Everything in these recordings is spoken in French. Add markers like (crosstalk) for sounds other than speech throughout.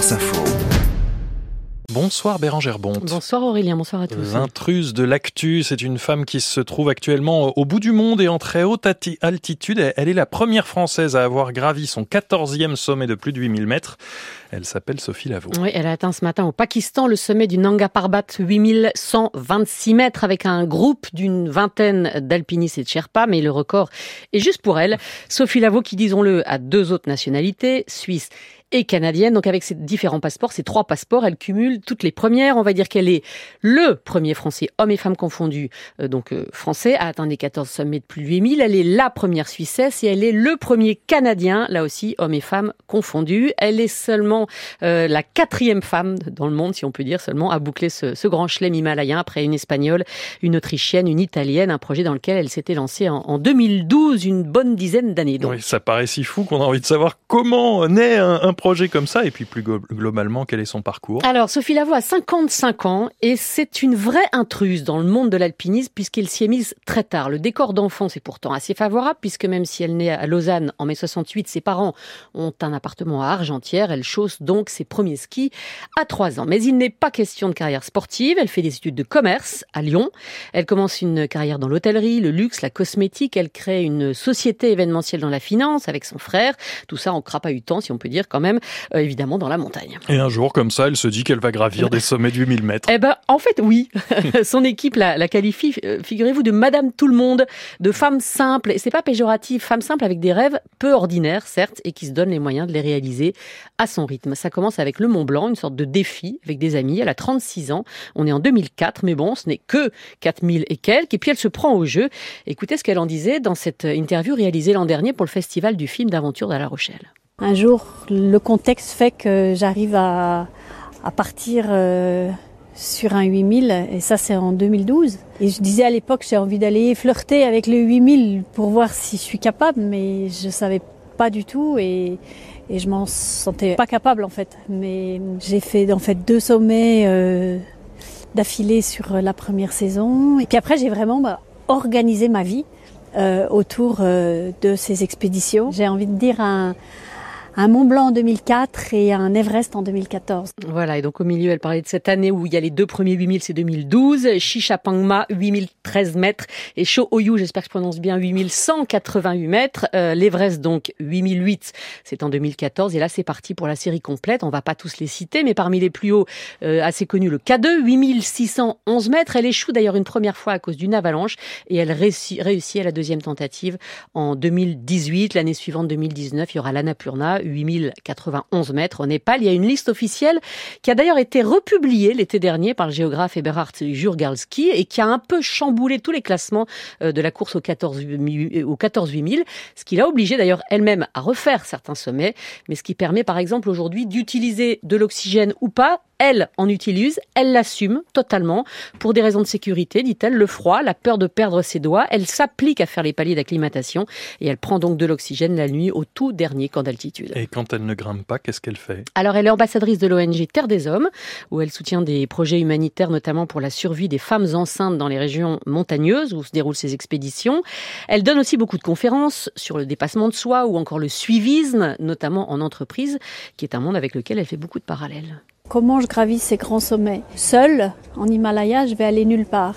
France Info. Bonsoir Bérangère Bonte. Bonsoir Aurélien, bonsoir à tous. L'intruse de l'actu, c'est une femme qui se trouve actuellement au bout du monde et en très haute altitude. Elle est la première française à avoir gravi son 14e sommet de plus de 8000 mètres. Elle s'appelle Sophie Lavaux. Oui, elle a atteint ce matin au Pakistan le sommet du Nanga Parbat, 8126 mètres, avec un groupe d'une vingtaine d'alpinistes et de Sherpas, mais le record est juste pour elle. Sophie Lavaux, qui, disons-le, a deux autres nationalités, suisse et canadienne. Donc avec ces différents passeports, ces trois passeports, elle cumule toutes les premières. On va dire qu'elle est le premier français, hommes et femmes confondus, euh, donc euh, français, à atteindre les 14 sommets de plus de 8000. Elle est la première Suissesse et elle est le premier Canadien, là aussi, hommes et femmes confondus. Elle est seulement euh, la quatrième femme dans le monde, si on peut dire, seulement à boucler ce, ce grand chelem himalayen après une espagnole, une autrichienne, une italienne, un projet dans lequel elle s'était lancée en, en, 2012, une bonne dizaine d'années. Oui, ça paraît si fou qu'on a envie de savoir comment naît un, un projet comme ça et puis plus globalement, quel est son parcours Alors, Sophie Lavoie a 55 ans et c'est une vraie intruse dans le monde de l'alpinisme puisqu'elle s'y est mise très tard. Le décor d'enfance est pourtant assez favorable puisque même si elle naît à Lausanne en mai 68, ses parents ont un appartement à Argentière. Elle chausse donc ses premiers skis à 3 ans. Mais il n'est pas question de carrière sportive. Elle fait des études de commerce à Lyon. Elle commence une carrière dans l'hôtellerie, le luxe, la cosmétique. Elle crée une société événementielle dans la finance avec son frère. Tout ça en crapahutant, si on peut dire quand même euh, évidemment dans la montagne. Et un jour, comme ça, elle se dit qu'elle va gravir des sommets de 8000 mètres. Eh ben, en fait, oui. (laughs) Son équipe la, la qualifie, euh, figurez-vous, de Madame Tout le Monde, de femme simple. Et c'est pas péjoratif, femme simple avec des rêves peu ordinaires, certes, et qui se donne les moyens de les réaliser à son rythme. Ça commence avec le Mont Blanc, une sorte de défi avec des amis. Elle a 36 ans. On est en 2004, mais bon, ce n'est que 4000 et quelques. Et puis elle se prend au jeu. Écoutez ce qu'elle en disait dans cette interview réalisée l'an dernier pour le Festival du film d'aventure de La Rochelle. Un jour, le contexte fait que j'arrive à, partir euh, sur un 8000 et ça c'est en 2012. Et je disais à l'époque j'ai envie d'aller flirter avec le 8000 pour voir si je suis capable, mais je savais pas du tout et, et je m'en sentais pas capable en fait. Mais j'ai fait en fait deux sommets euh, d'affilée sur la première saison et puis après j'ai vraiment bah, organisé ma vie euh, autour euh, de ces expéditions. J'ai envie de dire un un Mont Blanc en 2004 et un Everest en 2014. Voilà, et donc au milieu, elle parlait de cette année où il y a les deux premiers 8000, c'est 2012, Chichapangma, 8013 mètres, et Oyu, j'espère que je prononce bien, 8188 mètres, euh, l'Everest donc 8008, c'est en 2014, et là c'est parti pour la série complète, on va pas tous les citer, mais parmi les plus hauts, euh, assez connus, le K2, 8611 mètres, elle échoue d'ailleurs une première fois à cause d'une avalanche, et elle réussit, réussit à la deuxième tentative en 2018, l'année suivante 2019, il y aura l'Annapurna, 8091 mètres au Népal. Il y a une liste officielle qui a d'ailleurs été republiée l'été dernier par le géographe Eberhard Jurgalski et qui a un peu chamboulé tous les classements euh, de la course au 14 au 14 8000, ce qui l'a obligé d'ailleurs elle-même à refaire certains sommets, mais ce qui permet par exemple aujourd'hui d'utiliser de l'oxygène ou pas elle en utilise, elle l'assume totalement pour des raisons de sécurité, dit-elle, le froid, la peur de perdre ses doigts. Elle s'applique à faire les paliers d'acclimatation et elle prend donc de l'oxygène la nuit au tout dernier camp d'altitude. Et quand elle ne grimpe pas, qu'est-ce qu'elle fait? Alors elle est ambassadrice de l'ONG Terre des Hommes, où elle soutient des projets humanitaires, notamment pour la survie des femmes enceintes dans les régions montagneuses où se déroulent ces expéditions. Elle donne aussi beaucoup de conférences sur le dépassement de soi ou encore le suivisme, notamment en entreprise, qui est un monde avec lequel elle fait beaucoup de parallèles. Comment je gravis ces grands sommets Seule, en Himalaya, je vais aller nulle part.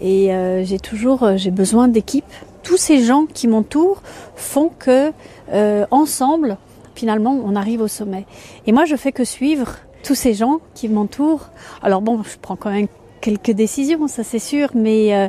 Et euh, j'ai toujours euh, j'ai besoin d'équipe. Tous ces gens qui m'entourent font que, euh, ensemble, finalement, on arrive au sommet. Et moi, je fais que suivre tous ces gens qui m'entourent. Alors bon, je prends quand même quelques décisions, ça c'est sûr, mais euh,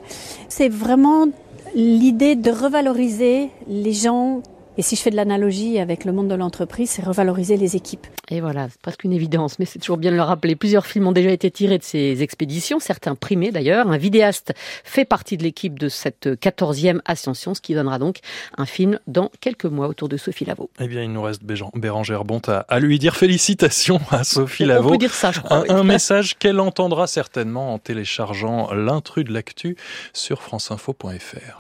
c'est vraiment l'idée de revaloriser les gens et si je fais de l'analogie avec le monde de l'entreprise, c'est revaloriser les équipes. Et voilà, c'est presque une évidence, mais c'est toujours bien de le rappeler. Plusieurs films ont déjà été tirés de ces expéditions, certains primés d'ailleurs. Un vidéaste fait partie de l'équipe de cette 14e ascension, ce qui donnera donc un film dans quelques mois autour de Sophie Lavaux. Eh bien, il nous reste Bérangère Bonte à, lui dire félicitations à Sophie Lavaux. On peut dire ça, je crois. Un, un (laughs) message qu'elle entendra certainement en téléchargeant l'intrus de l'actu sur franceinfo.fr.